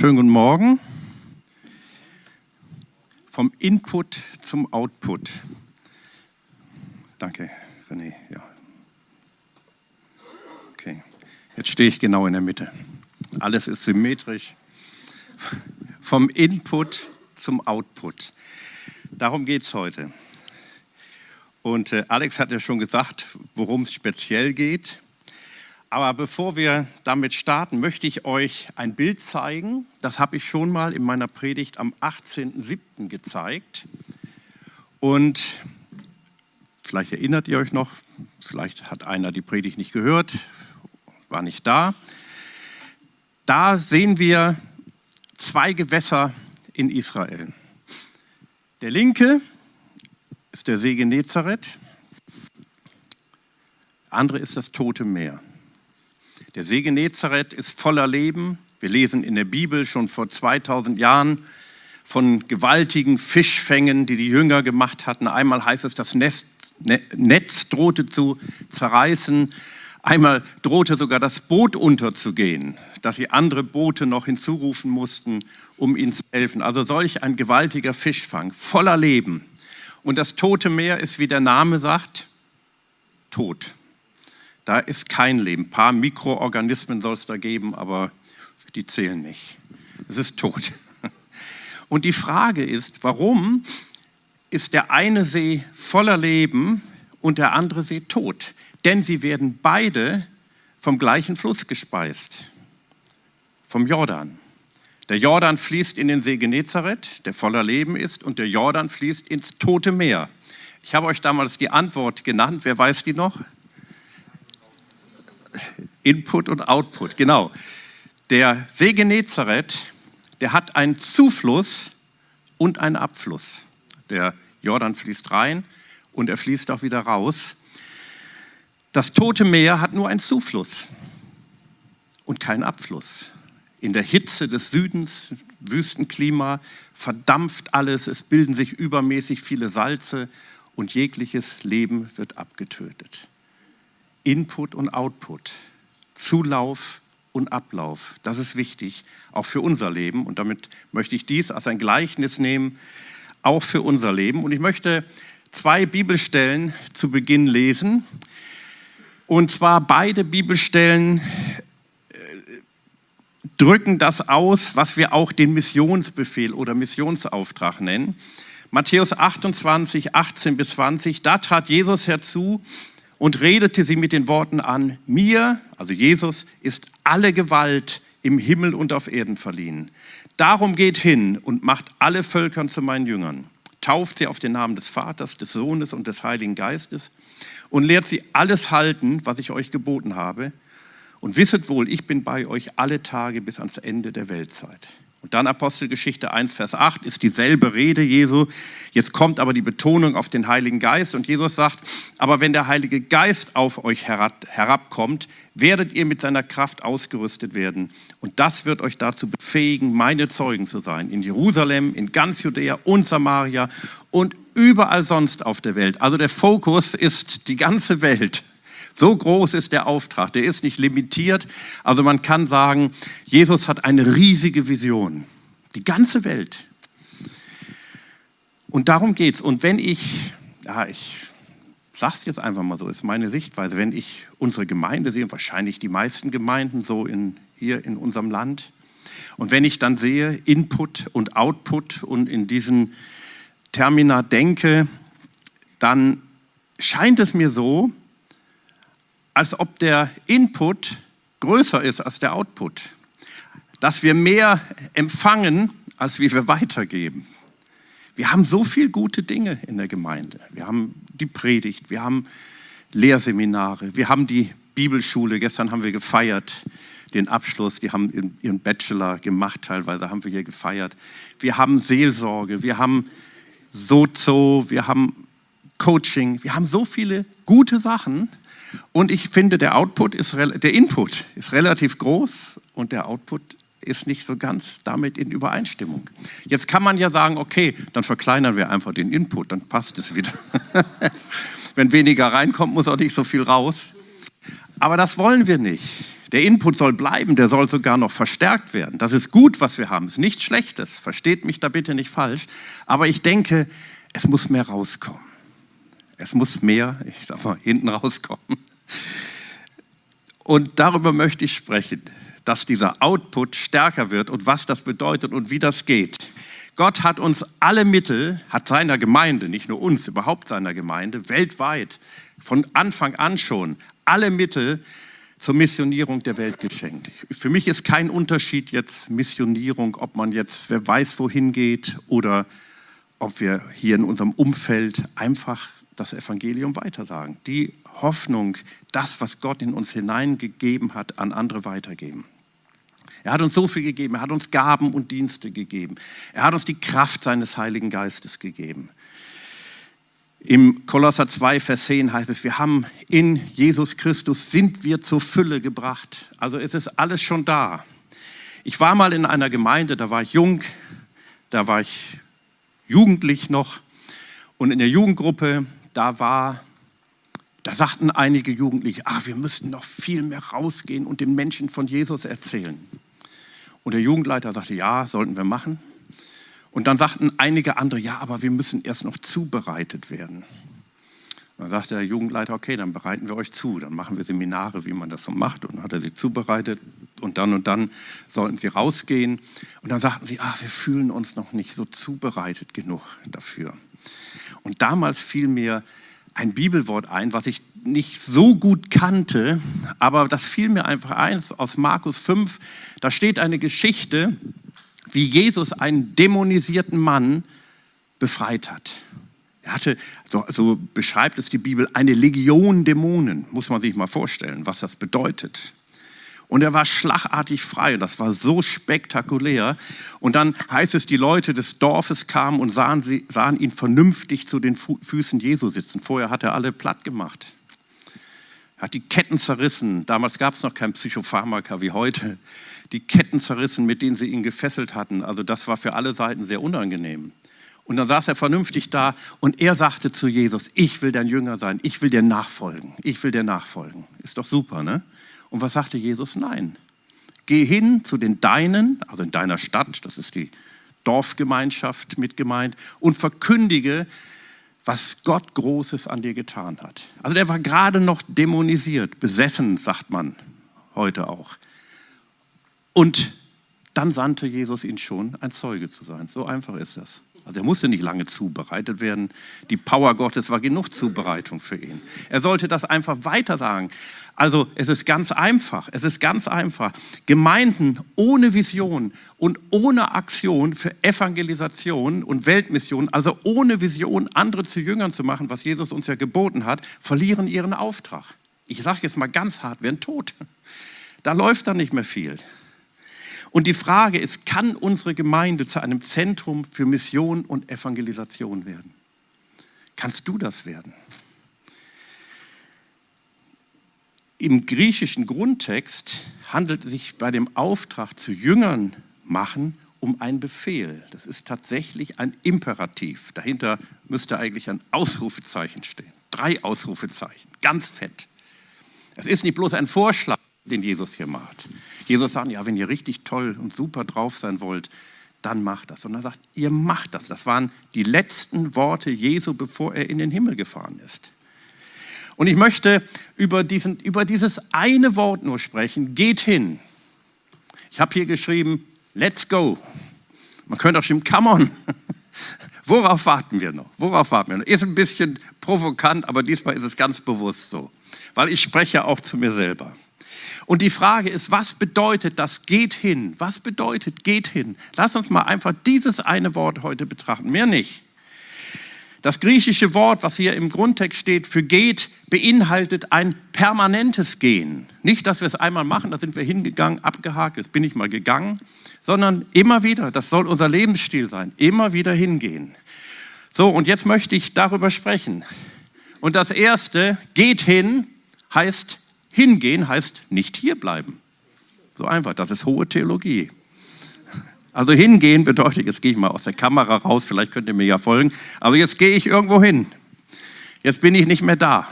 Schönen guten Morgen. Vom Input zum Output. Danke, René. Ja. Okay, jetzt stehe ich genau in der Mitte. Alles ist symmetrisch. Vom Input zum Output. Darum geht es heute. Und äh, Alex hat ja schon gesagt, worum es speziell geht. Aber bevor wir damit starten, möchte ich euch ein Bild zeigen. Das habe ich schon mal in meiner Predigt am 18.07. gezeigt. Und vielleicht erinnert ihr euch noch, vielleicht hat einer die Predigt nicht gehört, war nicht da. Da sehen wir zwei Gewässer in Israel. Der linke ist der See Genezareth, der andere ist das Tote Meer. Der See Genezareth ist voller Leben. Wir lesen in der Bibel schon vor 2000 Jahren von gewaltigen Fischfängen, die die Jünger gemacht hatten. Einmal heißt es, das Netz, ne, Netz drohte zu zerreißen. Einmal drohte sogar das Boot unterzugehen, dass sie andere Boote noch hinzurufen mussten, um ihnen zu helfen. Also solch ein gewaltiger Fischfang, voller Leben. Und das Tote Meer ist, wie der Name sagt, tot. Da ist kein Leben. Ein paar Mikroorganismen soll es da geben, aber die zählen nicht. Es ist tot. Und die Frage ist, warum ist der eine See voller Leben und der andere See tot? Denn sie werden beide vom gleichen Fluss gespeist, vom Jordan. Der Jordan fließt in den See Genezareth, der voller Leben ist, und der Jordan fließt ins Tote Meer. Ich habe euch damals die Antwort genannt. Wer weiß die noch? Input und Output, genau. Der See Genezareth, der hat einen Zufluss und einen Abfluss. Der Jordan fließt rein und er fließt auch wieder raus. Das Tote Meer hat nur einen Zufluss und keinen Abfluss. In der Hitze des Südens, Wüstenklima, verdampft alles, es bilden sich übermäßig viele Salze und jegliches Leben wird abgetötet. Input und Output, Zulauf und Ablauf. Das ist wichtig, auch für unser Leben. Und damit möchte ich dies als ein Gleichnis nehmen, auch für unser Leben. Und ich möchte zwei Bibelstellen zu Beginn lesen. Und zwar beide Bibelstellen äh, drücken das aus, was wir auch den Missionsbefehl oder Missionsauftrag nennen. Matthäus 28, 18 bis 20, da trat Jesus herzu und redete sie mit den Worten an, mir, also Jesus, ist alle Gewalt im Himmel und auf Erden verliehen. Darum geht hin und macht alle Völkern zu meinen Jüngern. Tauft sie auf den Namen des Vaters, des Sohnes und des Heiligen Geistes und lehrt sie alles halten, was ich euch geboten habe. Und wisset wohl, ich bin bei euch alle Tage bis ans Ende der Weltzeit. Und dann Apostelgeschichte 1, Vers 8 ist dieselbe Rede Jesu. Jetzt kommt aber die Betonung auf den Heiligen Geist und Jesus sagt, aber wenn der Heilige Geist auf euch herabkommt, werdet ihr mit seiner Kraft ausgerüstet werden. Und das wird euch dazu befähigen, meine Zeugen zu sein. In Jerusalem, in ganz Judäa und Samaria und überall sonst auf der Welt. Also der Fokus ist die ganze Welt. So groß ist der Auftrag, der ist nicht limitiert. Also man kann sagen, Jesus hat eine riesige Vision. Die ganze Welt. Und darum geht es. Und wenn ich, ja, ich sage es jetzt einfach mal so, ist meine Sichtweise, wenn ich unsere Gemeinde sehe, wahrscheinlich die meisten Gemeinden so in, hier in unserem Land, und wenn ich dann sehe Input und Output und in diesen Termina denke, dann scheint es mir so, als ob der Input größer ist als der Output. Dass wir mehr empfangen, als wie wir weitergeben. Wir haben so viele gute Dinge in der Gemeinde. Wir haben die Predigt, wir haben Lehrseminare, wir haben die Bibelschule. Gestern haben wir gefeiert den Abschluss. Die haben ihren Bachelor gemacht, teilweise haben wir hier gefeiert. Wir haben Seelsorge, wir haben Sozo, wir haben Coaching. Wir haben so viele gute Sachen, und ich finde, der Output ist, der Input ist relativ groß und der Output ist nicht so ganz damit in Übereinstimmung. Jetzt kann man ja sagen, okay, dann verkleinern wir einfach den Input, dann passt es wieder. Wenn weniger reinkommt, muss auch nicht so viel raus. Aber das wollen wir nicht. Der Input soll bleiben, der soll sogar noch verstärkt werden. Das ist gut, was wir haben. Es ist nichts Schlechtes. Versteht mich da bitte nicht falsch. Aber ich denke, es muss mehr rauskommen. Es muss mehr, ich sag mal, hinten rauskommen. Und darüber möchte ich sprechen, dass dieser Output stärker wird und was das bedeutet und wie das geht. Gott hat uns alle Mittel, hat seiner Gemeinde, nicht nur uns, überhaupt seiner Gemeinde, weltweit, von Anfang an schon, alle Mittel zur Missionierung der Welt geschenkt. Für mich ist kein Unterschied jetzt Missionierung, ob man jetzt, wer weiß, wohin geht oder ob wir hier in unserem Umfeld einfach das Evangelium weitersagen. Die Hoffnung, das, was Gott in uns hineingegeben hat, an andere weitergeben. Er hat uns so viel gegeben, er hat uns Gaben und Dienste gegeben. Er hat uns die Kraft seines Heiligen Geistes gegeben. Im Kolosser 2, Vers 10 heißt es, wir haben in Jesus Christus, sind wir zur Fülle gebracht. Also es ist alles schon da. Ich war mal in einer Gemeinde, da war ich jung, da war ich jugendlich noch. Und in der Jugendgruppe, da war, da sagten einige Jugendliche, ach, wir müssten noch viel mehr rausgehen und den Menschen von Jesus erzählen. Und der Jugendleiter sagte, ja, sollten wir machen. Und dann sagten einige andere, ja, aber wir müssen erst noch zubereitet werden. dann sagte der Jugendleiter, okay, dann bereiten wir euch zu, dann machen wir Seminare, wie man das so macht. Und dann hat er sie zubereitet und dann und dann sollten sie rausgehen. Und dann sagten sie, ach, wir fühlen uns noch nicht so zubereitet genug dafür. Und damals fiel mir ein Bibelwort ein, was ich nicht so gut kannte, aber das fiel mir einfach ein aus Markus 5. Da steht eine Geschichte, wie Jesus einen dämonisierten Mann befreit hat. Er hatte, so, so beschreibt es die Bibel, eine Legion Dämonen. Muss man sich mal vorstellen, was das bedeutet. Und er war schlagartig frei. Das war so spektakulär. Und dann heißt es, die Leute des Dorfes kamen und sahen, sie, sahen ihn vernünftig zu den Füßen Jesu sitzen. Vorher hat er alle platt gemacht. Er hat die Ketten zerrissen. Damals gab es noch kein Psychopharmaka wie heute die Ketten zerrissen, mit denen sie ihn gefesselt hatten. Also das war für alle Seiten sehr unangenehm. Und dann saß er vernünftig da und er sagte zu Jesus, ich will dein Jünger sein, ich will dir nachfolgen, ich will dir nachfolgen. Ist doch super, ne? Und was sagte Jesus? Nein. Geh hin zu den Deinen, also in deiner Stadt, das ist die Dorfgemeinschaft mit gemeint, und verkündige, was Gott Großes an dir getan hat. Also der war gerade noch dämonisiert, besessen, sagt man heute auch. Und dann sandte Jesus ihn schon, ein Zeuge zu sein. So einfach ist das. Also er musste nicht lange zubereitet werden. Die Power Gottes war genug Zubereitung für ihn. Er sollte das einfach weiter sagen. Also es ist ganz einfach. Es ist ganz einfach. Gemeinden ohne Vision und ohne Aktion für Evangelisation und Weltmission, also ohne Vision, andere zu Jüngern zu machen, was Jesus uns ja geboten hat, verlieren ihren Auftrag. Ich sage jetzt mal ganz hart, werden tot. Da läuft dann nicht mehr viel. Und die Frage ist, kann unsere Gemeinde zu einem Zentrum für Mission und Evangelisation werden? Kannst du das werden? Im griechischen Grundtext handelt es sich bei dem Auftrag zu Jüngern machen um einen Befehl. Das ist tatsächlich ein Imperativ. Dahinter müsste eigentlich ein Ausrufezeichen stehen. Drei Ausrufezeichen, ganz fett. Es ist nicht bloß ein Vorschlag, den Jesus hier macht. Jesus sagt, ja, wenn ihr richtig toll und super drauf sein wollt, dann macht das. Und er sagt, ihr macht das. Das waren die letzten Worte Jesu, bevor er in den Himmel gefahren ist. Und ich möchte über, diesen, über dieses eine Wort nur sprechen, geht hin. Ich habe hier geschrieben, let's go. Man könnte auch schreiben, come on. Worauf warten wir noch? Worauf warten wir noch? Ist ein bisschen provokant, aber diesmal ist es ganz bewusst so. Weil ich spreche auch zu mir selber. Und die Frage ist, was bedeutet das geht hin? Was bedeutet geht hin? Lass uns mal einfach dieses eine Wort heute betrachten, mehr nicht. Das griechische Wort, was hier im Grundtext steht für geht, beinhaltet ein permanentes Gehen. Nicht, dass wir es einmal machen, da sind wir hingegangen, abgehakt, jetzt bin ich mal gegangen, sondern immer wieder, das soll unser Lebensstil sein, immer wieder hingehen. So, und jetzt möchte ich darüber sprechen. Und das erste, geht hin, heißt Hingehen heißt nicht hierbleiben. So einfach, das ist hohe Theologie. Also hingehen bedeutet, jetzt gehe ich mal aus der Kamera raus, vielleicht könnt ihr mir ja folgen, aber jetzt gehe ich irgendwo hin. Jetzt bin ich nicht mehr da.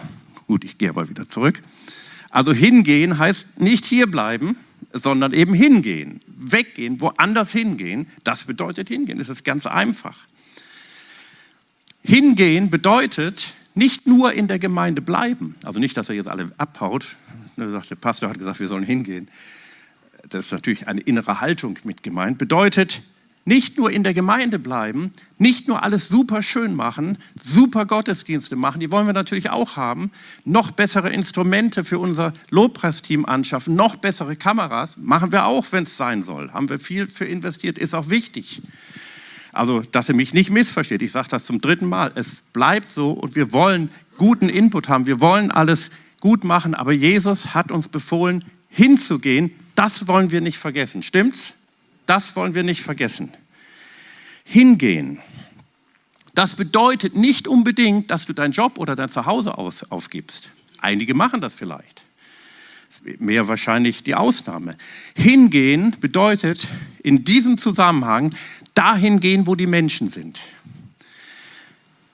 Gut, ich gehe aber wieder zurück. Also hingehen heißt nicht hierbleiben, sondern eben hingehen, weggehen, woanders hingehen. Das bedeutet hingehen. Das ist ganz einfach. Hingehen bedeutet nicht nur in der Gemeinde bleiben. Also nicht, dass er jetzt alle abhaut. Der Pastor hat gesagt, wir sollen hingehen. Das ist natürlich eine innere Haltung mit gemeint. Bedeutet nicht nur in der Gemeinde bleiben, nicht nur alles super schön machen, super Gottesdienste machen, die wollen wir natürlich auch haben, noch bessere Instrumente für unser Lobpreisteam anschaffen, noch bessere Kameras, machen wir auch, wenn es sein soll. Haben wir viel für investiert, ist auch wichtig. Also, dass ihr mich nicht missversteht, ich sage das zum dritten Mal, es bleibt so und wir wollen guten Input haben, wir wollen alles gut machen, aber Jesus hat uns befohlen, hinzugehen, das wollen wir nicht vergessen, stimmt's? Das wollen wir nicht vergessen. Hingehen. Das bedeutet nicht unbedingt, dass du deinen Job oder dein Zuhause aus, aufgibst. Einige machen das vielleicht. Mehr wahrscheinlich die Ausnahme. Hingehen bedeutet in diesem Zusammenhang dahin gehen, wo die Menschen sind.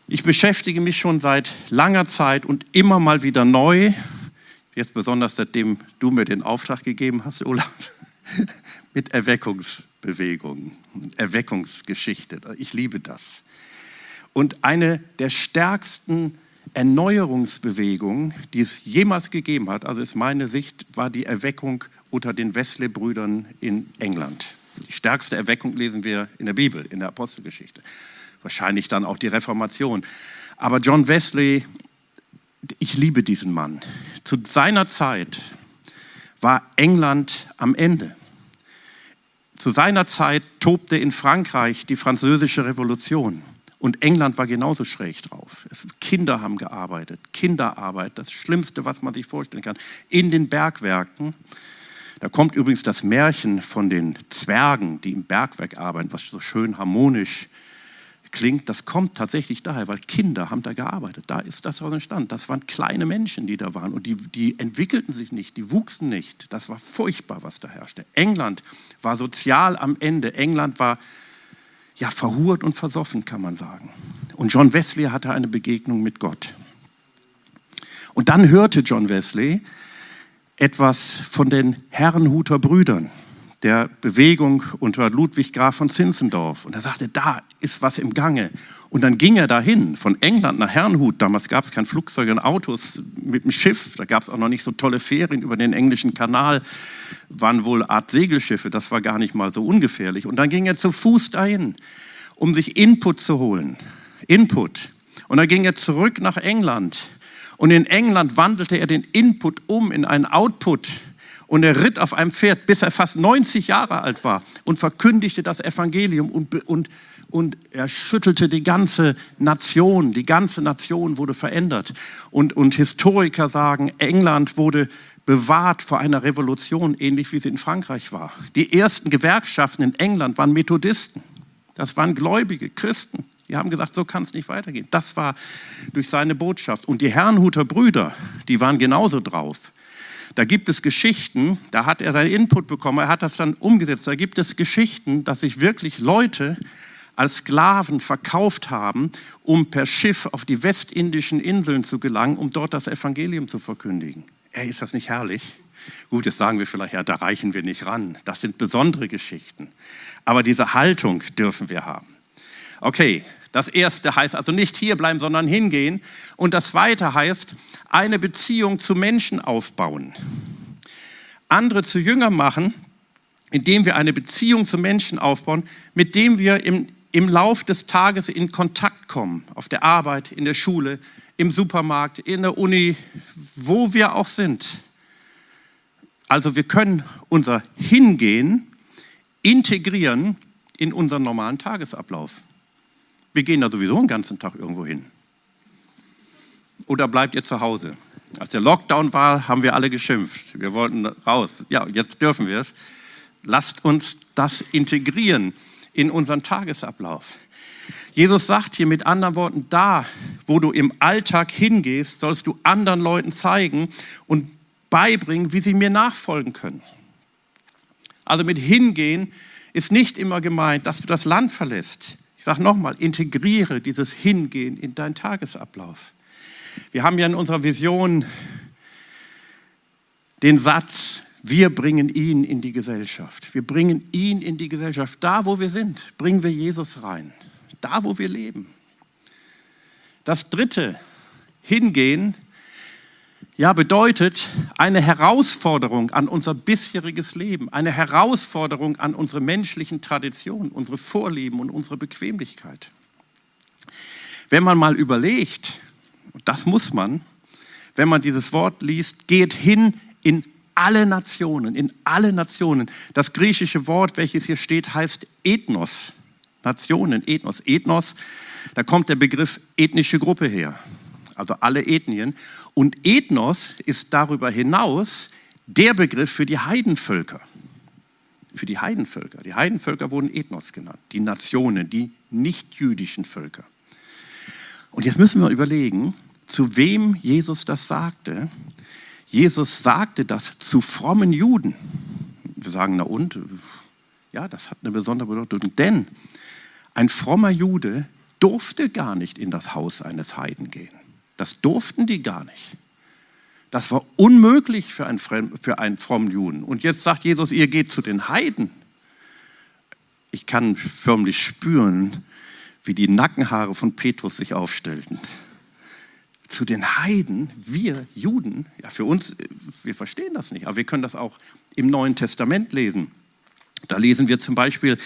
Ich beschäftige mich schon seit langer Zeit und immer mal wieder neu, jetzt besonders seitdem du mir den Auftrag gegeben hast, Olaf, mit Erweckungsbewegungen, Erweckungsgeschichte. Ich liebe das. Und eine der stärksten Erneuerungsbewegungen, die es jemals gegeben hat, also ist meine Sicht, war die Erweckung unter den Wesley-Brüdern in England. Die stärkste Erweckung lesen wir in der Bibel, in der Apostelgeschichte. Wahrscheinlich dann auch die Reformation. Aber John Wesley, ich liebe diesen Mann. Zu seiner Zeit war England am Ende. Zu seiner Zeit tobte in Frankreich die französische Revolution. Und England war genauso schräg drauf. Es, Kinder haben gearbeitet, Kinderarbeit, das Schlimmste, was man sich vorstellen kann, in den Bergwerken. Da kommt übrigens das Märchen von den Zwergen, die im Bergwerk arbeiten, was so schön harmonisch klingt, das kommt tatsächlich daher, weil Kinder haben da gearbeitet. Da ist das entstanden. Das waren kleine Menschen, die da waren und die, die entwickelten sich nicht, die wuchsen nicht. Das war furchtbar, was da herrschte. England war sozial am Ende. England war ja verhurt und versoffen, kann man sagen. Und John Wesley hatte eine Begegnung mit Gott. Und dann hörte John Wesley etwas von den Herrenhuter Brüdern der Bewegung unter Ludwig Graf von Zinzendorf. Und er sagte, da ist was im Gange. Und dann ging er dahin, von England nach Herrnhut. Damals gab es kein Flugzeug und Autos mit dem Schiff. Da gab es auch noch nicht so tolle Ferien über den englischen Kanal. Waren wohl Art Segelschiffe. Das war gar nicht mal so ungefährlich. Und dann ging er zu Fuß dahin, um sich Input zu holen. Input. Und dann ging er zurück nach England. Und in England wandelte er den Input um in einen Output und er ritt auf einem Pferd, bis er fast 90 Jahre alt war und verkündigte das Evangelium und, und, und er schüttelte die ganze Nation. Die ganze Nation wurde verändert. Und, und Historiker sagen, England wurde bewahrt vor einer Revolution, ähnlich wie sie in Frankreich war. Die ersten Gewerkschaften in England waren Methodisten. Das waren gläubige Christen. Die haben gesagt, so kann es nicht weitergehen. Das war durch seine Botschaft. Und die Herrnhuter Brüder, die waren genauso drauf. Da gibt es Geschichten, da hat er seinen Input bekommen, er hat das dann umgesetzt. Da gibt es Geschichten, dass sich wirklich Leute als Sklaven verkauft haben, um per Schiff auf die westindischen Inseln zu gelangen, um dort das Evangelium zu verkündigen. Ey, ist das nicht herrlich? Gut, jetzt sagen wir vielleicht, ja, da reichen wir nicht ran. Das sind besondere Geschichten. Aber diese Haltung dürfen wir haben. Okay, das erste heißt also nicht hier bleiben, sondern hingehen. Und das zweite heißt, eine Beziehung zu Menschen aufbauen. Andere zu Jünger machen, indem wir eine Beziehung zu Menschen aufbauen, mit dem wir im, im Lauf des Tages in Kontakt kommen. Auf der Arbeit, in der Schule, im Supermarkt, in der Uni, wo wir auch sind. Also wir können unser Hingehen integrieren in unseren normalen Tagesablauf. Wir gehen da sowieso den ganzen Tag irgendwo hin. Oder bleibt ihr zu Hause? Als der Lockdown war, haben wir alle geschimpft. Wir wollten raus. Ja, jetzt dürfen wir es. Lasst uns das integrieren in unseren Tagesablauf. Jesus sagt hier mit anderen Worten, da, wo du im Alltag hingehst, sollst du anderen Leuten zeigen und beibringen, wie sie mir nachfolgen können. Also mit hingehen ist nicht immer gemeint, dass du das Land verlässt. Ich sage nochmal, integriere dieses Hingehen in deinen Tagesablauf. Wir haben ja in unserer Vision den Satz, wir bringen ihn in die Gesellschaft. Wir bringen ihn in die Gesellschaft. Da, wo wir sind, bringen wir Jesus rein. Da, wo wir leben. Das dritte, hingehen, ja, bedeutet eine Herausforderung an unser bisheriges Leben, eine Herausforderung an unsere menschlichen Traditionen, unsere Vorlieben und unsere Bequemlichkeit. Wenn man mal überlegt, und das muss man, wenn man dieses Wort liest, geht hin in alle Nationen, in alle Nationen. Das griechische Wort, welches hier steht, heißt Ethnos. Nationen, Ethnos. Ethnos, da kommt der Begriff ethnische Gruppe her, also alle Ethnien. Und Ethnos ist darüber hinaus der Begriff für die Heidenvölker. Für die Heidenvölker. Die Heidenvölker wurden Ethnos genannt, die Nationen, die nicht-jüdischen Völker. Und jetzt müssen wir überlegen, zu wem Jesus das sagte. Jesus sagte das zu frommen Juden. Wir sagen, na und? Ja, das hat eine besondere Bedeutung, denn ein frommer Jude durfte gar nicht in das Haus eines Heiden gehen. Das durften die gar nicht. Das war unmöglich für einen, für einen frommen Juden. Und jetzt sagt Jesus, ihr geht zu den Heiden. Ich kann förmlich spüren, wie die Nackenhaare von Petrus sich aufstellten. Zu den Heiden, wir Juden, ja für uns, wir verstehen das nicht, aber wir können das auch im Neuen Testament lesen. Da lesen wir zum Beispiel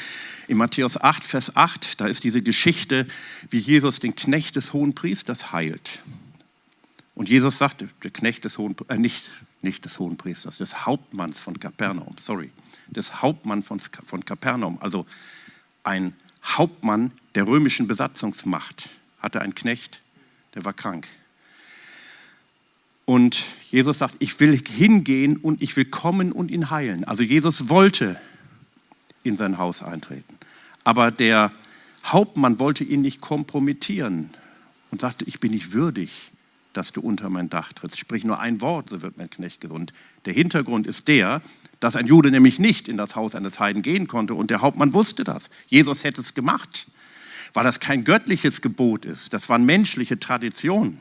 in Matthäus 8, Vers 8, da ist diese Geschichte, wie Jesus den Knecht des hohen Priesters heilt. Und Jesus sagt, der Knecht des hohen, äh, nicht, nicht des hohen Priesters, des Hauptmanns von Kapernaum, sorry, des Hauptmanns von, von Kapernaum, also ein Hauptmann der römischen Besatzungsmacht, hatte einen Knecht, der war krank. Und Jesus sagt, ich will hingehen und ich will kommen und ihn heilen. Also Jesus wollte in sein Haus eintreten. Aber der Hauptmann wollte ihn nicht kompromittieren und sagte, ich bin nicht würdig, dass du unter mein Dach trittst. Sprich nur ein Wort, so wird mein Knecht gesund. Der Hintergrund ist der, dass ein Jude nämlich nicht in das Haus eines Heiden gehen konnte und der Hauptmann wusste das. Jesus hätte es gemacht, weil das kein göttliches Gebot ist. Das waren menschliche Traditionen.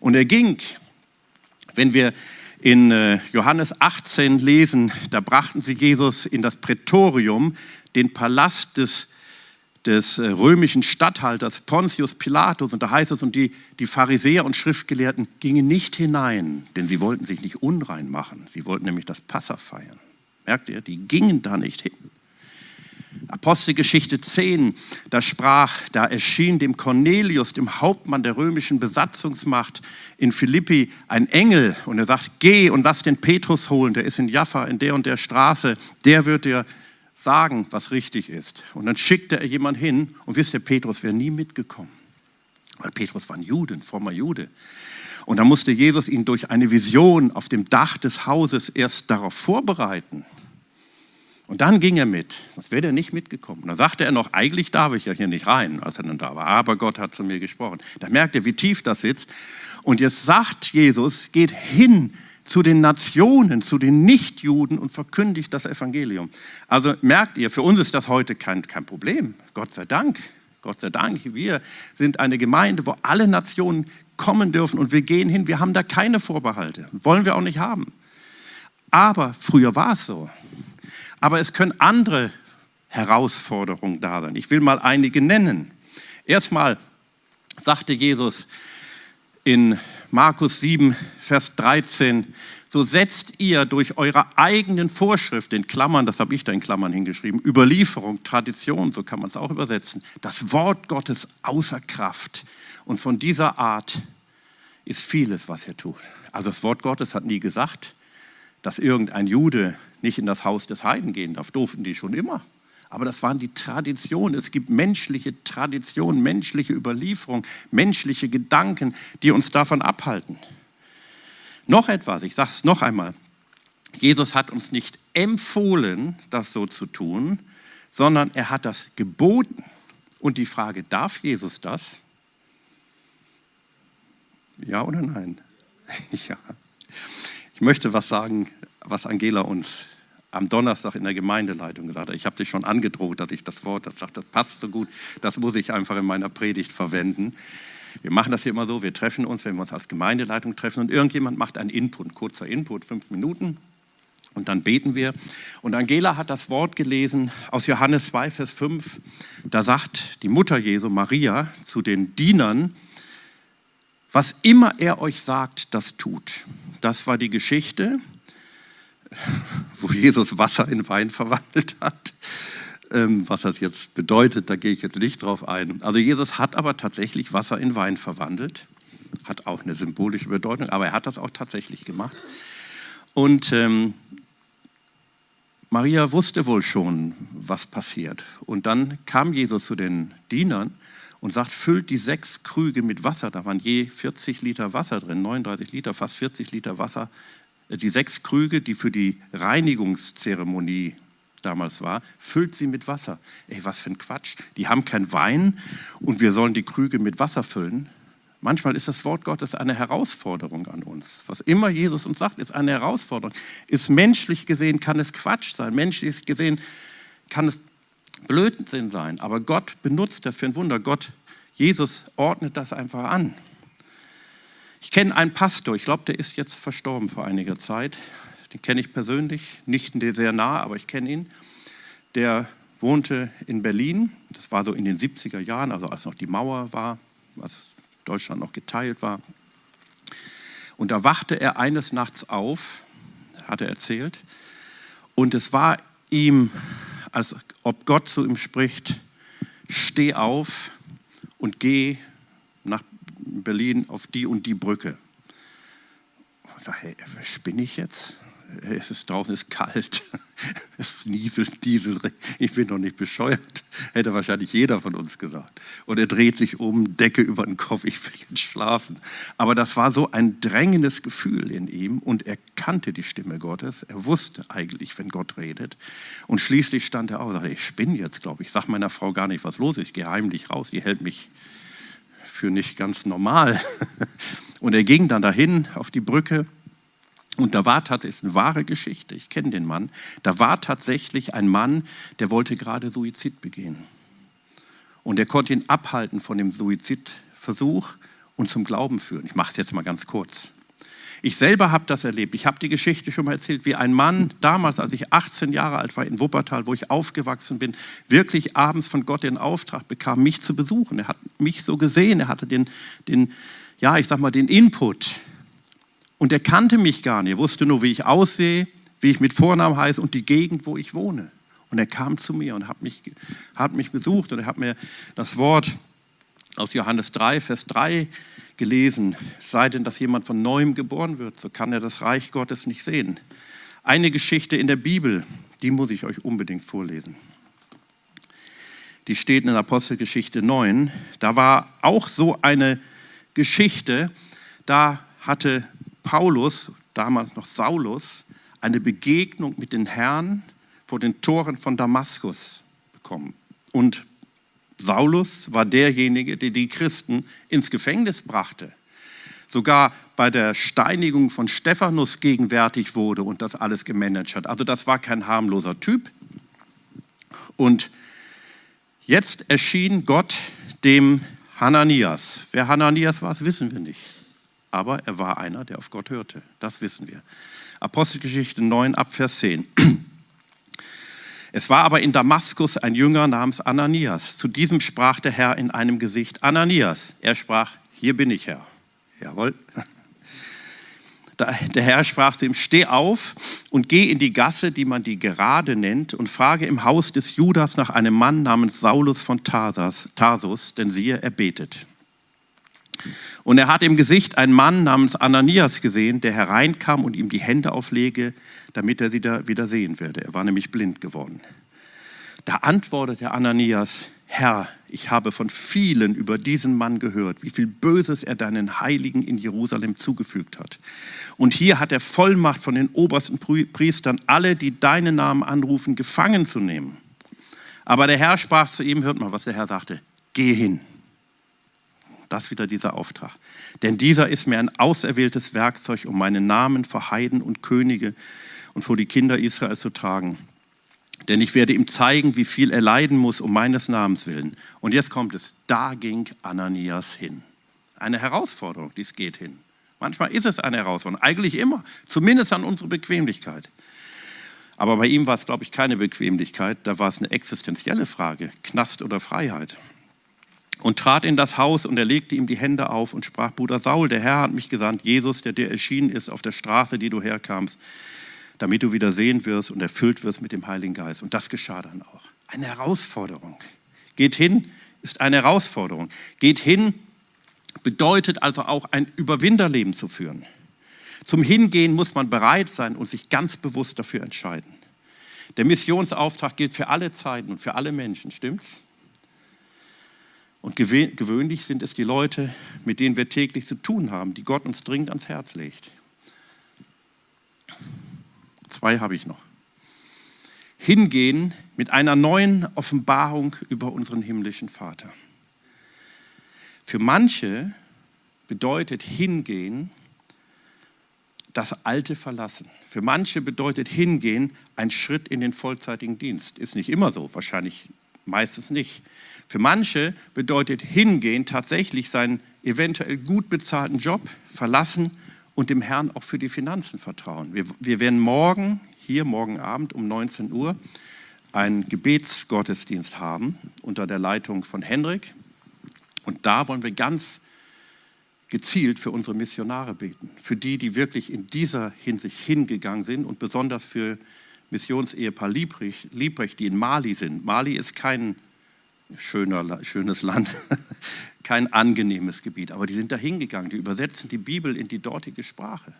Und er ging, wenn wir in äh, Johannes 18 lesen, da brachten sie Jesus in das Prätorium, den Palast des des äh, römischen Statthalters Pontius Pilatus. Und da heißt es, und die, die Pharisäer und Schriftgelehrten gingen nicht hinein, denn sie wollten sich nicht unrein machen. Sie wollten nämlich das Passa feiern. Merkt ihr, die gingen da nicht hin. Apostelgeschichte 10, da sprach, da erschien dem Cornelius, dem Hauptmann der römischen Besatzungsmacht in Philippi, ein Engel und er sagt, geh und lass den Petrus holen, der ist in Jaffa in der und der Straße, der wird dir sagen, was richtig ist. Und dann schickte er jemanden hin und wisst ihr, Petrus wäre nie mitgekommen. Weil Petrus war ein Jude, ein frommer Jude. Und dann musste Jesus ihn durch eine Vision auf dem Dach des Hauses erst darauf vorbereiten. Und dann ging er mit, sonst wäre er nicht mitgekommen. Und dann sagte er noch, eigentlich darf ich ja hier nicht rein, als er dann da war. Aber Gott hat zu mir gesprochen. Da merkt er, wie tief das sitzt. Und jetzt sagt Jesus, geht hin zu den Nationen, zu den Nichtjuden und verkündigt das Evangelium. Also merkt ihr, für uns ist das heute kein, kein Problem. Gott sei Dank. Gott sei Dank. Wir sind eine Gemeinde, wo alle Nationen kommen dürfen und wir gehen hin. Wir haben da keine Vorbehalte. Wollen wir auch nicht haben. Aber früher war es so. Aber es können andere Herausforderungen da sein. Ich will mal einige nennen. Erstmal sagte Jesus in Markus 7, Vers 13, so setzt ihr durch eure eigenen Vorschrift, in Klammern, das habe ich da in Klammern hingeschrieben, Überlieferung, Tradition, so kann man es auch übersetzen, das Wort Gottes außer Kraft. Und von dieser Art ist vieles, was er tut. Also das Wort Gottes hat nie gesagt, dass irgendein Jude nicht in das Haus des Heiden gehen darf. Durften die schon immer. Aber das waren die Traditionen. Es gibt menschliche Traditionen, menschliche Überlieferung, menschliche Gedanken, die uns davon abhalten. Noch etwas, ich sage es noch einmal. Jesus hat uns nicht empfohlen, das so zu tun, sondern er hat das geboten. Und die Frage, darf Jesus das? Ja oder nein? ja. Ich möchte was sagen, was Angela uns am Donnerstag in der Gemeindeleitung gesagt hat, ich habe dich schon angedroht, dass ich das Wort, das sagt, das passt so gut, das muss ich einfach in meiner Predigt verwenden. Wir machen das hier immer so, wir treffen uns, wenn wir uns als Gemeindeleitung treffen und irgendjemand macht einen Input, kurzer Input, fünf Minuten. Und dann beten wir. Und Angela hat das Wort gelesen aus Johannes 2, Vers 5. Da sagt die Mutter Jesu, Maria, zu den Dienern, was immer er euch sagt, das tut. Das war die Geschichte, wo Jesus Wasser in Wein verwandelt hat. Ähm, was das jetzt bedeutet, da gehe ich jetzt nicht drauf ein. Also Jesus hat aber tatsächlich Wasser in Wein verwandelt. Hat auch eine symbolische Bedeutung, aber er hat das auch tatsächlich gemacht. Und ähm, Maria wusste wohl schon, was passiert. Und dann kam Jesus zu den Dienern und sagt, füllt die sechs Krüge mit Wasser. Da waren je 40 Liter Wasser drin, 39 Liter, fast 40 Liter Wasser. Die sechs Krüge, die für die Reinigungszeremonie damals war, füllt sie mit Wasser. Ey, was für ein Quatsch. Die haben kein Wein und wir sollen die Krüge mit Wasser füllen. Manchmal ist das Wort Gottes eine Herausforderung an uns. Was immer Jesus uns sagt, ist eine Herausforderung. Ist menschlich gesehen, kann es Quatsch sein. Menschlich gesehen kann es Blödsinn sein. Aber Gott benutzt das für ein Wunder. Gott, Jesus ordnet das einfach an. Ich kenne einen Pastor, ich glaube, der ist jetzt verstorben vor einiger Zeit. Den kenne ich persönlich, nicht sehr nah, aber ich kenne ihn. Der wohnte in Berlin. Das war so in den 70er Jahren, also als noch die Mauer war, was Deutschland noch geteilt war. Und da wachte er eines Nachts auf, hat er erzählt, und es war ihm, als ob Gott zu ihm spricht, steh auf und geh nach Berlin auf die und die Brücke. Ich sage, hey, spinne ich jetzt? es ist draußen ist kalt, es ist Diesel, Diesel, ich bin doch nicht bescheuert, hätte wahrscheinlich jeder von uns gesagt. Und er dreht sich um, Decke über den Kopf, ich will jetzt schlafen. Aber das war so ein drängendes Gefühl in ihm und er kannte die Stimme Gottes, er wusste eigentlich, wenn Gott redet. Und schließlich stand er auf und sagte, ich spinne jetzt, glaube ich, sage meiner Frau gar nicht, was los ist, ich gehe heimlich raus, die hält mich für nicht ganz normal. Und er ging dann dahin auf die Brücke und da war tatsächlich eine wahre Geschichte, ich kenne den Mann, da war tatsächlich ein Mann, der wollte gerade Suizid begehen. Und er konnte ihn abhalten von dem Suizidversuch und zum Glauben führen. Ich mache es jetzt mal ganz kurz. Ich selber habe das erlebt. Ich habe die Geschichte schon mal erzählt, wie ein Mann damals, als ich 18 Jahre alt war in Wuppertal, wo ich aufgewachsen bin, wirklich abends von Gott den Auftrag bekam, mich zu besuchen. Er hat mich so gesehen, er hatte den, den ja, ich sag mal, den Input und er kannte mich gar nicht. Er wusste nur, wie ich aussehe, wie ich mit Vornamen heiße und die Gegend, wo ich wohne. Und er kam zu mir und hat mich, hat mich besucht und er hat mir das Wort aus Johannes 3, Vers 3 gelesen. Sei denn, dass jemand von neuem geboren wird, so kann er das Reich Gottes nicht sehen. Eine Geschichte in der Bibel, die muss ich euch unbedingt vorlesen. Die steht in Apostelgeschichte 9. Da war auch so eine Geschichte, da hatte Paulus, damals noch Saulus, eine Begegnung mit den Herrn vor den Toren von Damaskus bekommen. Und Saulus war derjenige, der die Christen ins Gefängnis brachte. Sogar bei der Steinigung von Stephanus gegenwärtig wurde und das alles gemanagt hat. Also das war kein harmloser Typ. Und jetzt erschien Gott dem Hananias. Wer Hananias war, wissen wir nicht aber er war einer, der auf Gott hörte. Das wissen wir. Apostelgeschichte 9 ab Vers 10. Es war aber in Damaskus ein Jünger namens Ananias. Zu diesem sprach der Herr in einem Gesicht, Ananias. Er sprach, hier bin ich, Herr. Jawohl. Der Herr sprach zu ihm, steh auf und geh in die Gasse, die man die Gerade nennt, und frage im Haus des Judas nach einem Mann namens Saulus von Tarsus, denn siehe, er betet. Und er hat im Gesicht einen Mann namens Ananias gesehen, der hereinkam und ihm die Hände auflege, damit er sie da wieder sehen werde. Er war nämlich blind geworden. Da antwortete Ananias, Herr, ich habe von vielen über diesen Mann gehört, wie viel Böses er deinen Heiligen in Jerusalem zugefügt hat. Und hier hat er Vollmacht von den obersten Priestern, alle, die deinen Namen anrufen, gefangen zu nehmen. Aber der Herr sprach zu ihm, hört mal, was der Herr sagte, geh hin das wieder dieser Auftrag. Denn dieser ist mir ein auserwähltes Werkzeug, um meinen Namen vor Heiden und Könige und vor die Kinder Israels zu tragen. Denn ich werde ihm zeigen, wie viel er leiden muss um meines Namens willen. Und jetzt kommt es, da ging Ananias hin. eine Herausforderung, dies geht hin. Manchmal ist es eine Herausforderung, eigentlich immer, zumindest an unsere Bequemlichkeit. Aber bei ihm war es, glaube ich, keine Bequemlichkeit, da war es eine existenzielle Frage, Knast oder Freiheit. Und trat in das Haus und er legte ihm die Hände auf und sprach, Bruder Saul, der Herr hat mich gesandt, Jesus, der dir erschienen ist auf der Straße, die du herkamst, damit du wieder sehen wirst und erfüllt wirst mit dem Heiligen Geist. Und das geschah dann auch. Eine Herausforderung. Geht hin, ist eine Herausforderung. Geht hin bedeutet also auch ein Überwinderleben zu führen. Zum Hingehen muss man bereit sein und sich ganz bewusst dafür entscheiden. Der Missionsauftrag gilt für alle Zeiten und für alle Menschen, stimmt's? Und gewöhnlich sind es die Leute, mit denen wir täglich zu tun haben, die Gott uns dringend ans Herz legt. Zwei habe ich noch. Hingehen mit einer neuen Offenbarung über unseren himmlischen Vater. Für manche bedeutet hingehen das Alte verlassen. Für manche bedeutet hingehen ein Schritt in den vollzeitigen Dienst. Ist nicht immer so, wahrscheinlich meistens nicht. Für manche bedeutet hingehen tatsächlich seinen eventuell gut bezahlten Job verlassen und dem Herrn auch für die Finanzen vertrauen. Wir, wir werden morgen, hier morgen Abend um 19 Uhr, einen Gebetsgottesdienst haben unter der Leitung von Hendrik. Und da wollen wir ganz gezielt für unsere Missionare beten, für die, die wirklich in dieser Hinsicht hingegangen sind und besonders für Missionsehepaar Liebrecht, Liebrecht, die in Mali sind. Mali ist kein schöner, schönes Land, kein angenehmes Gebiet, aber die sind da hingegangen, die übersetzen die Bibel in die dortige Sprache.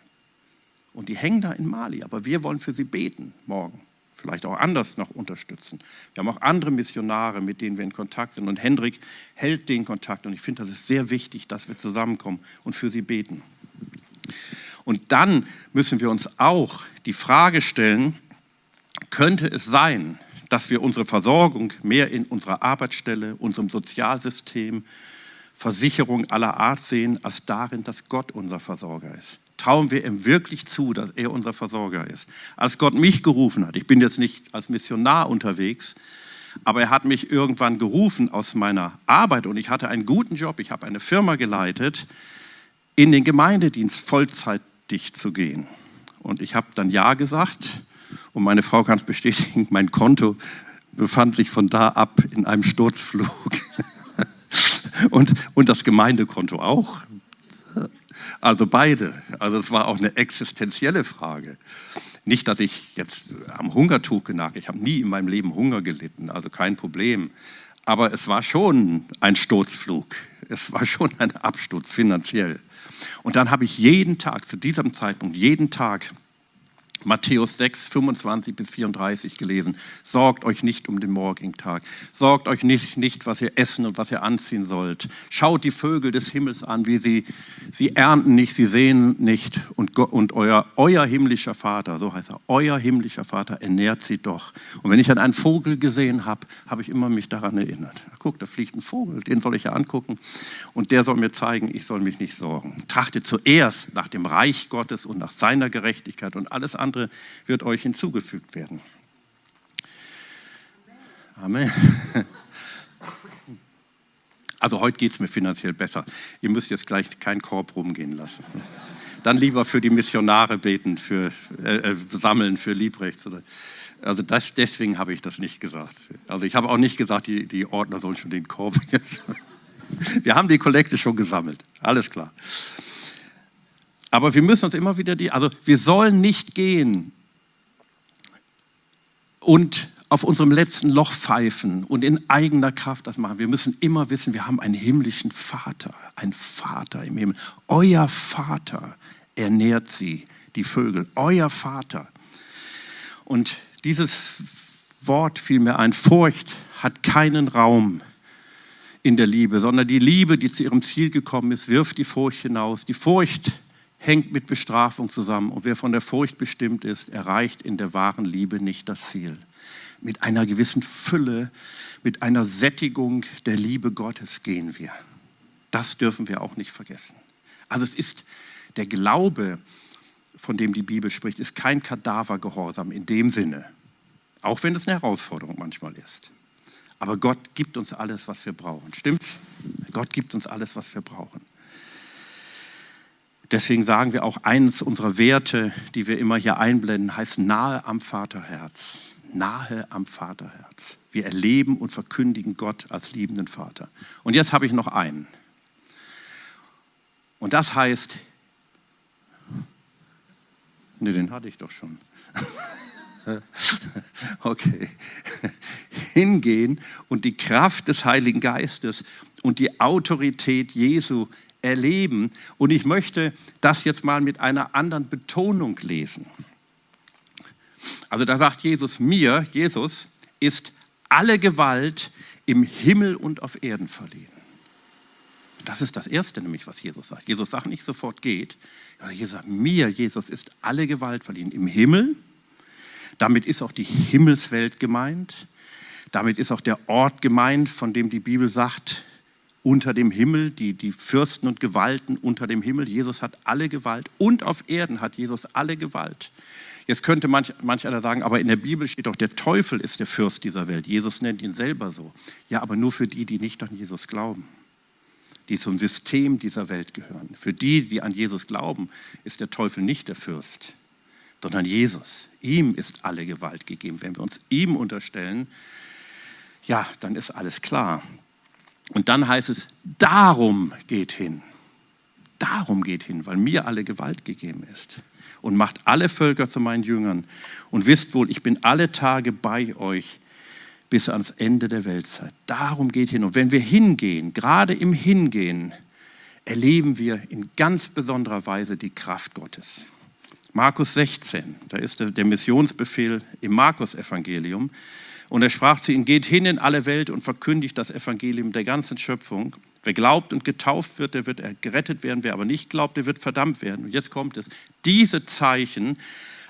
Und die hängen da in Mali, aber wir wollen für sie beten morgen vielleicht auch anders noch unterstützen. Wir haben auch andere Missionare, mit denen wir in Kontakt sind. Und Hendrik hält den Kontakt. Und ich finde, das ist sehr wichtig, dass wir zusammenkommen und für sie beten. Und dann müssen wir uns auch die Frage stellen, könnte es sein, dass wir unsere Versorgung mehr in unserer Arbeitsstelle, unserem Sozialsystem, Versicherung aller Art sehen, als darin, dass Gott unser Versorger ist? trauen wir ihm wirklich zu, dass er unser Versorger ist. Als Gott mich gerufen hat, ich bin jetzt nicht als Missionar unterwegs, aber er hat mich irgendwann gerufen aus meiner Arbeit und ich hatte einen guten Job, ich habe eine Firma geleitet, in den Gemeindedienst vollzeitig zu gehen. Und ich habe dann Ja gesagt und meine Frau kann es bestätigen, mein Konto befand sich von da ab in einem Sturzflug. und, und das Gemeindekonto auch. Also beide. Also es war auch eine existenzielle Frage. Nicht, dass ich jetzt am Hungertuch genagt, ich habe nie in meinem Leben Hunger gelitten, also kein Problem. Aber es war schon ein Sturzflug. Es war schon ein Absturz finanziell. Und dann habe ich jeden Tag, zu diesem Zeitpunkt, jeden Tag Matthäus 6, 25 bis 34 gelesen. Sorgt euch nicht um den morgigen Tag. Sorgt euch nicht, nicht, was ihr essen und was ihr anziehen sollt. Schaut die Vögel des Himmels an, wie sie, sie ernten nicht, sie sehen nicht. Und, und euer, euer himmlischer Vater, so heißt er, euer himmlischer Vater ernährt sie doch. Und wenn ich dann einen Vogel gesehen habe, habe ich immer mich daran erinnert. Guck, da fliegt ein Vogel, den soll ich ja angucken. Und der soll mir zeigen, ich soll mich nicht sorgen. Trachtet zuerst nach dem Reich Gottes und nach seiner Gerechtigkeit und alles andere andere wird euch hinzugefügt werden. Amen. Also heute geht es mir finanziell besser. Ihr müsst jetzt gleich keinen Korb rumgehen lassen. Dann lieber für die Missionare beten, für äh, äh sammeln, für Liebrechts. Also das, deswegen habe ich das nicht gesagt. Also ich habe auch nicht gesagt, die, die Ordner sollen schon den Korb. Wir haben die Kollekte schon gesammelt. Alles klar. Aber wir müssen uns immer wieder die, also wir sollen nicht gehen und auf unserem letzten Loch pfeifen und in eigener Kraft das machen. Wir müssen immer wissen, wir haben einen himmlischen Vater, einen Vater im Himmel. Euer Vater ernährt sie, die Vögel. Euer Vater. Und dieses Wort fiel mir ein, Furcht hat keinen Raum in der Liebe, sondern die Liebe, die zu ihrem Ziel gekommen ist, wirft die Furcht hinaus. Die Furcht hängt mit Bestrafung zusammen. Und wer von der Furcht bestimmt ist, erreicht in der wahren Liebe nicht das Ziel. Mit einer gewissen Fülle, mit einer Sättigung der Liebe Gottes gehen wir. Das dürfen wir auch nicht vergessen. Also es ist der Glaube, von dem die Bibel spricht, ist kein Kadavergehorsam in dem Sinne, auch wenn es eine Herausforderung manchmal ist. Aber Gott gibt uns alles, was wir brauchen. Stimmt's? Gott gibt uns alles, was wir brauchen. Deswegen sagen wir auch, eines unserer Werte, die wir immer hier einblenden, heißt nahe am Vaterherz. Nahe am Vaterherz. Wir erleben und verkündigen Gott als liebenden Vater. Und jetzt habe ich noch einen. Und das heißt, ne, den hatte ich doch schon. okay. Hingehen und die Kraft des Heiligen Geistes und die Autorität Jesu erleben. Und ich möchte das jetzt mal mit einer anderen Betonung lesen. Also da sagt Jesus mir, Jesus ist alle Gewalt im Himmel und auf Erden verliehen. Das ist das Erste nämlich, was Jesus sagt. Jesus sagt nicht sofort geht. Jesus sagt, mir, Jesus, ist alle Gewalt verliehen im Himmel. Damit ist auch die Himmelswelt gemeint. Damit ist auch der Ort gemeint, von dem die Bibel sagt, unter dem Himmel, die, die Fürsten und Gewalten unter dem Himmel. Jesus hat alle Gewalt und auf Erden hat Jesus alle Gewalt. Jetzt könnte manch, manch einer sagen, aber in der Bibel steht doch, der Teufel ist der Fürst dieser Welt. Jesus nennt ihn selber so. Ja, aber nur für die, die nicht an Jesus glauben, die zum System dieser Welt gehören. Für die, die an Jesus glauben, ist der Teufel nicht der Fürst, sondern Jesus. Ihm ist alle Gewalt gegeben. Wenn wir uns ihm unterstellen, ja, dann ist alles klar. Und dann heißt es, darum geht hin. Darum geht hin, weil mir alle Gewalt gegeben ist. Und macht alle Völker zu meinen Jüngern. Und wisst wohl, ich bin alle Tage bei euch bis ans Ende der Weltzeit. Darum geht hin. Und wenn wir hingehen, gerade im Hingehen, erleben wir in ganz besonderer Weise die Kraft Gottes. Markus 16, da ist der Missionsbefehl im Markus-Evangelium. Und er sprach zu ihnen, geht hin in alle Welt und verkündigt das Evangelium der ganzen Schöpfung. Wer glaubt und getauft wird, der wird gerettet werden. Wer aber nicht glaubt, der wird verdammt werden. Und jetzt kommt es. Diese Zeichen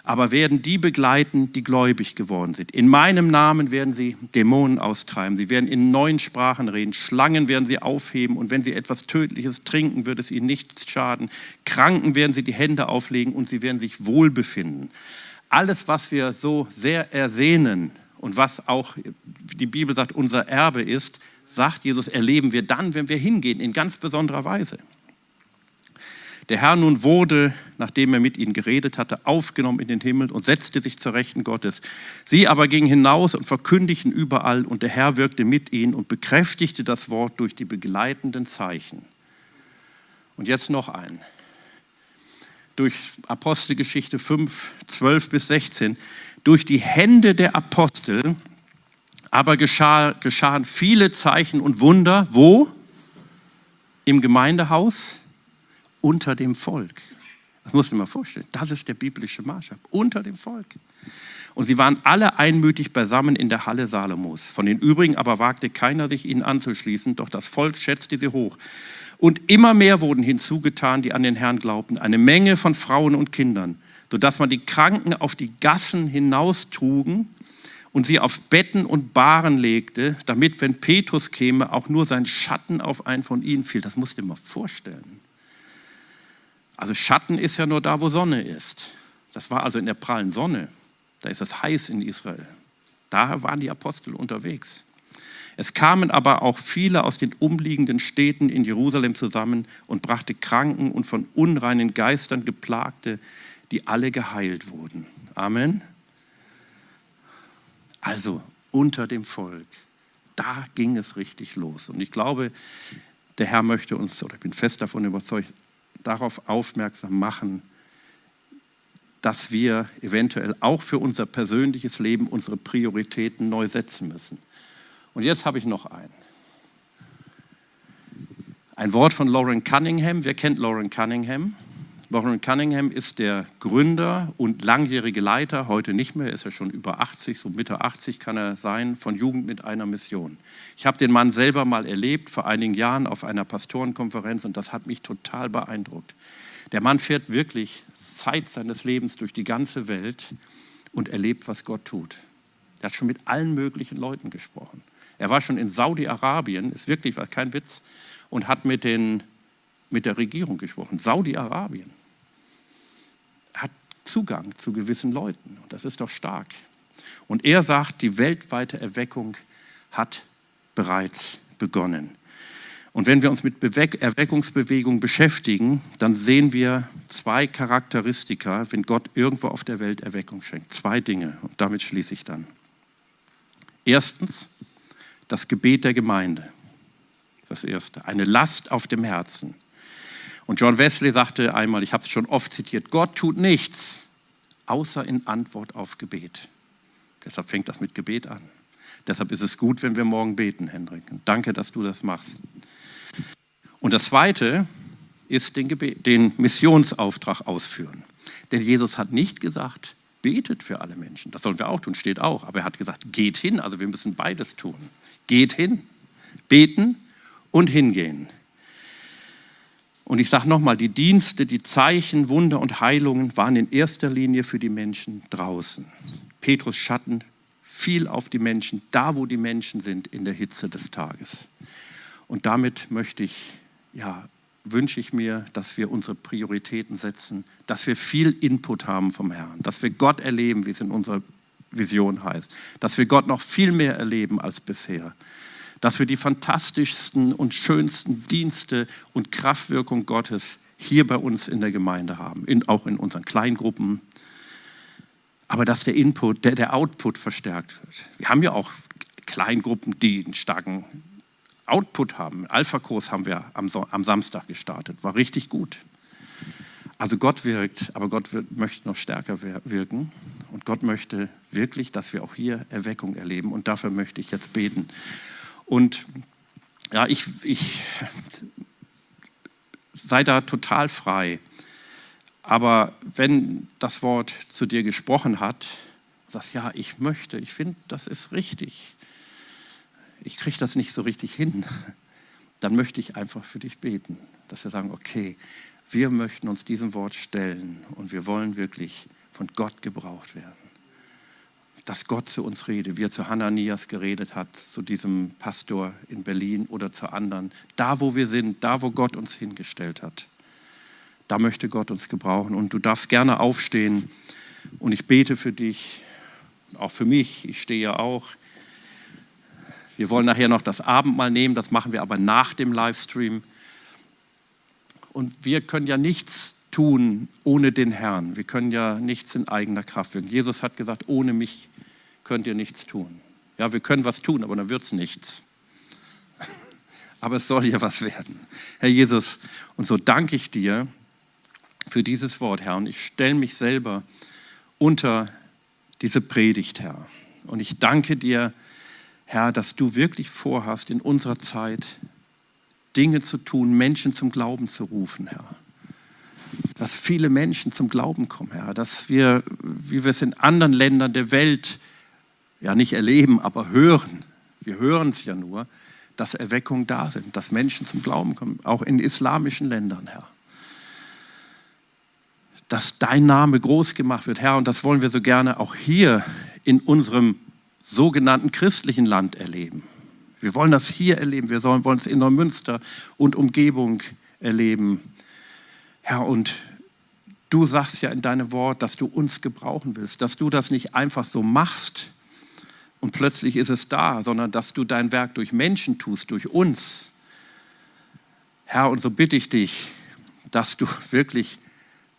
aber werden die begleiten, die gläubig geworden sind. In meinem Namen werden sie Dämonen austreiben. Sie werden in neuen Sprachen reden. Schlangen werden sie aufheben. Und wenn sie etwas Tödliches trinken, wird es ihnen nicht schaden. Kranken werden sie die Hände auflegen und sie werden sich wohlbefinden. Alles, was wir so sehr ersehnen, und was auch die Bibel sagt, unser Erbe ist, sagt Jesus, erleben wir dann, wenn wir hingehen, in ganz besonderer Weise. Der Herr nun wurde, nachdem er mit ihnen geredet hatte, aufgenommen in den Himmel und setzte sich zur Rechten Gottes. Sie aber gingen hinaus und verkündigten überall und der Herr wirkte mit ihnen und bekräftigte das Wort durch die begleitenden Zeichen. Und jetzt noch ein. Durch Apostelgeschichte 5, 12 bis 16 durch die Hände der Apostel aber geschah, geschahen viele Zeichen und Wunder. Wo? Im Gemeindehaus, unter dem Volk. Das muss man mal vorstellen. Das ist der biblische Maßstab. Unter dem Volk. Und sie waren alle einmütig beisammen in der Halle Salomos. Von den übrigen aber wagte keiner, sich ihnen anzuschließen, doch das Volk schätzte sie hoch. Und immer mehr wurden hinzugetan, die an den Herrn glaubten. Eine Menge von Frauen und Kindern sodass man die Kranken auf die Gassen hinaustrugen und sie auf Betten und Bahren legte, damit, wenn Petrus käme, auch nur sein Schatten auf einen von ihnen fiel. Das musst du dir mal vorstellen. Also Schatten ist ja nur da, wo Sonne ist. Das war also in der prallen Sonne. Da ist es heiß in Israel. Da waren die Apostel unterwegs. Es kamen aber auch viele aus den umliegenden Städten in Jerusalem zusammen und brachte Kranken und von unreinen Geistern geplagte, die alle geheilt wurden. Amen. Also unter dem Volk, da ging es richtig los. Und ich glaube, der Herr möchte uns, oder ich bin fest davon überzeugt, darauf aufmerksam machen, dass wir eventuell auch für unser persönliches Leben unsere Prioritäten neu setzen müssen. Und jetzt habe ich noch einen. Ein Wort von Lauren Cunningham. Wer kennt Lauren Cunningham? Lauren Cunningham ist der Gründer und langjährige Leiter, heute nicht mehr, ist er schon über 80, so Mitte 80 kann er sein, von Jugend mit einer Mission. Ich habe den Mann selber mal erlebt, vor einigen Jahren auf einer Pastorenkonferenz und das hat mich total beeindruckt. Der Mann fährt wirklich Zeit seines Lebens durch die ganze Welt und erlebt, was Gott tut. Er hat schon mit allen möglichen Leuten gesprochen. Er war schon in Saudi-Arabien, ist wirklich kein Witz, und hat mit, den, mit der Regierung gesprochen. Saudi-Arabien Zugang zu gewissen Leuten. Und das ist doch stark. Und er sagt, die weltweite Erweckung hat bereits begonnen. Und wenn wir uns mit Erweckungsbewegung beschäftigen, dann sehen wir zwei Charakteristika, wenn Gott irgendwo auf der Welt Erweckung schenkt. Zwei Dinge. Und damit schließe ich dann. Erstens, das Gebet der Gemeinde. Das erste. Eine Last auf dem Herzen. Und John Wesley sagte einmal, ich habe es schon oft zitiert, Gott tut nichts, außer in Antwort auf Gebet. Deshalb fängt das mit Gebet an. Deshalb ist es gut, wenn wir morgen beten, Hendrik. Und danke, dass du das machst. Und das Zweite ist den, Gebet, den Missionsauftrag ausführen. Denn Jesus hat nicht gesagt, betet für alle Menschen. Das sollen wir auch tun, steht auch. Aber er hat gesagt, geht hin. Also wir müssen beides tun. Geht hin, beten und hingehen. Und ich sage nochmal, die Dienste, die Zeichen, Wunder und Heilungen waren in erster Linie für die Menschen draußen. Petrus Schatten fiel auf die Menschen, da wo die Menschen sind, in der Hitze des Tages. Und damit möchte ich ja, wünsche ich mir, dass wir unsere Prioritäten setzen, dass wir viel Input haben vom Herrn, dass wir Gott erleben, wie es in unserer Vision heißt, dass wir Gott noch viel mehr erleben als bisher, dass wir die fantastischsten und schönsten Dienste und Kraftwirkung Gottes hier bei uns in der Gemeinde haben, in, auch in unseren Kleingruppen, aber dass der Input, der, der Output verstärkt wird. Wir haben ja auch Kleingruppen, die einen starken Output haben. Alpha-Kurs haben wir am, am, Samstag gestartet, war richtig gut. Also Gott wirkt, aber Gott wird, möchte noch stärker wirken. Und Gott möchte wirklich, dass wir auch hier Erweckung erleben. Und dafür möchte ich jetzt beten. Und ja, ich, ich sei da total frei. Aber wenn das Wort zu dir gesprochen hat, sagst ja, ich möchte, ich finde, das ist richtig ich kriege das nicht so richtig hin, dann möchte ich einfach für dich beten, dass wir sagen, okay, wir möchten uns diesem Wort stellen und wir wollen wirklich von Gott gebraucht werden. Dass Gott zu uns rede, wie er zu Hananias geredet hat, zu diesem Pastor in Berlin oder zu anderen. Da, wo wir sind, da, wo Gott uns hingestellt hat, da möchte Gott uns gebrauchen. Und du darfst gerne aufstehen und ich bete für dich, auch für mich. Ich stehe ja auch. Wir wollen nachher noch das Abendmahl nehmen, das machen wir aber nach dem Livestream. Und wir können ja nichts tun ohne den Herrn. Wir können ja nichts in eigener Kraft wirken. Jesus hat gesagt, ohne mich könnt ihr nichts tun. Ja, wir können was tun, aber dann wird es nichts. Aber es soll ja was werden. Herr Jesus, und so danke ich dir für dieses Wort, Herr. Und ich stelle mich selber unter diese Predigt, Herr. Und ich danke dir, Herr, dass du wirklich vorhast, in unserer Zeit Dinge zu tun, Menschen zum Glauben zu rufen, Herr. Dass viele Menschen zum Glauben kommen, Herr. Dass wir, wie wir es in anderen Ländern der Welt ja nicht erleben, aber hören, wir hören es ja nur, dass Erweckungen da sind, dass Menschen zum Glauben kommen, auch in islamischen Ländern, Herr. Dass dein Name groß gemacht wird, Herr, und das wollen wir so gerne auch hier in unserem sogenannten christlichen Land erleben. Wir wollen das hier erleben, wir wollen es in Neumünster und Umgebung erleben. Herr, und du sagst ja in deinem Wort, dass du uns gebrauchen willst, dass du das nicht einfach so machst und plötzlich ist es da, sondern dass du dein Werk durch Menschen tust, durch uns. Herr, und so bitte ich dich, dass du wirklich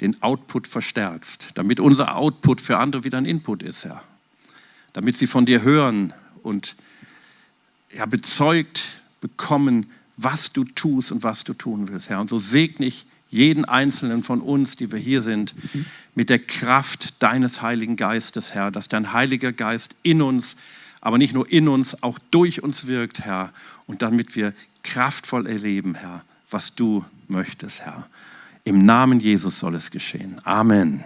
den Output verstärkst, damit unser Output für andere wieder ein Input ist, Herr damit sie von dir hören und ja, bezeugt bekommen, was du tust und was du tun willst, Herr. Und so segne ich jeden einzelnen von uns, die wir hier sind, mit der Kraft deines Heiligen Geistes, Herr, dass dein Heiliger Geist in uns, aber nicht nur in uns, auch durch uns wirkt, Herr, und damit wir kraftvoll erleben, Herr, was du möchtest, Herr. Im Namen Jesus soll es geschehen. Amen.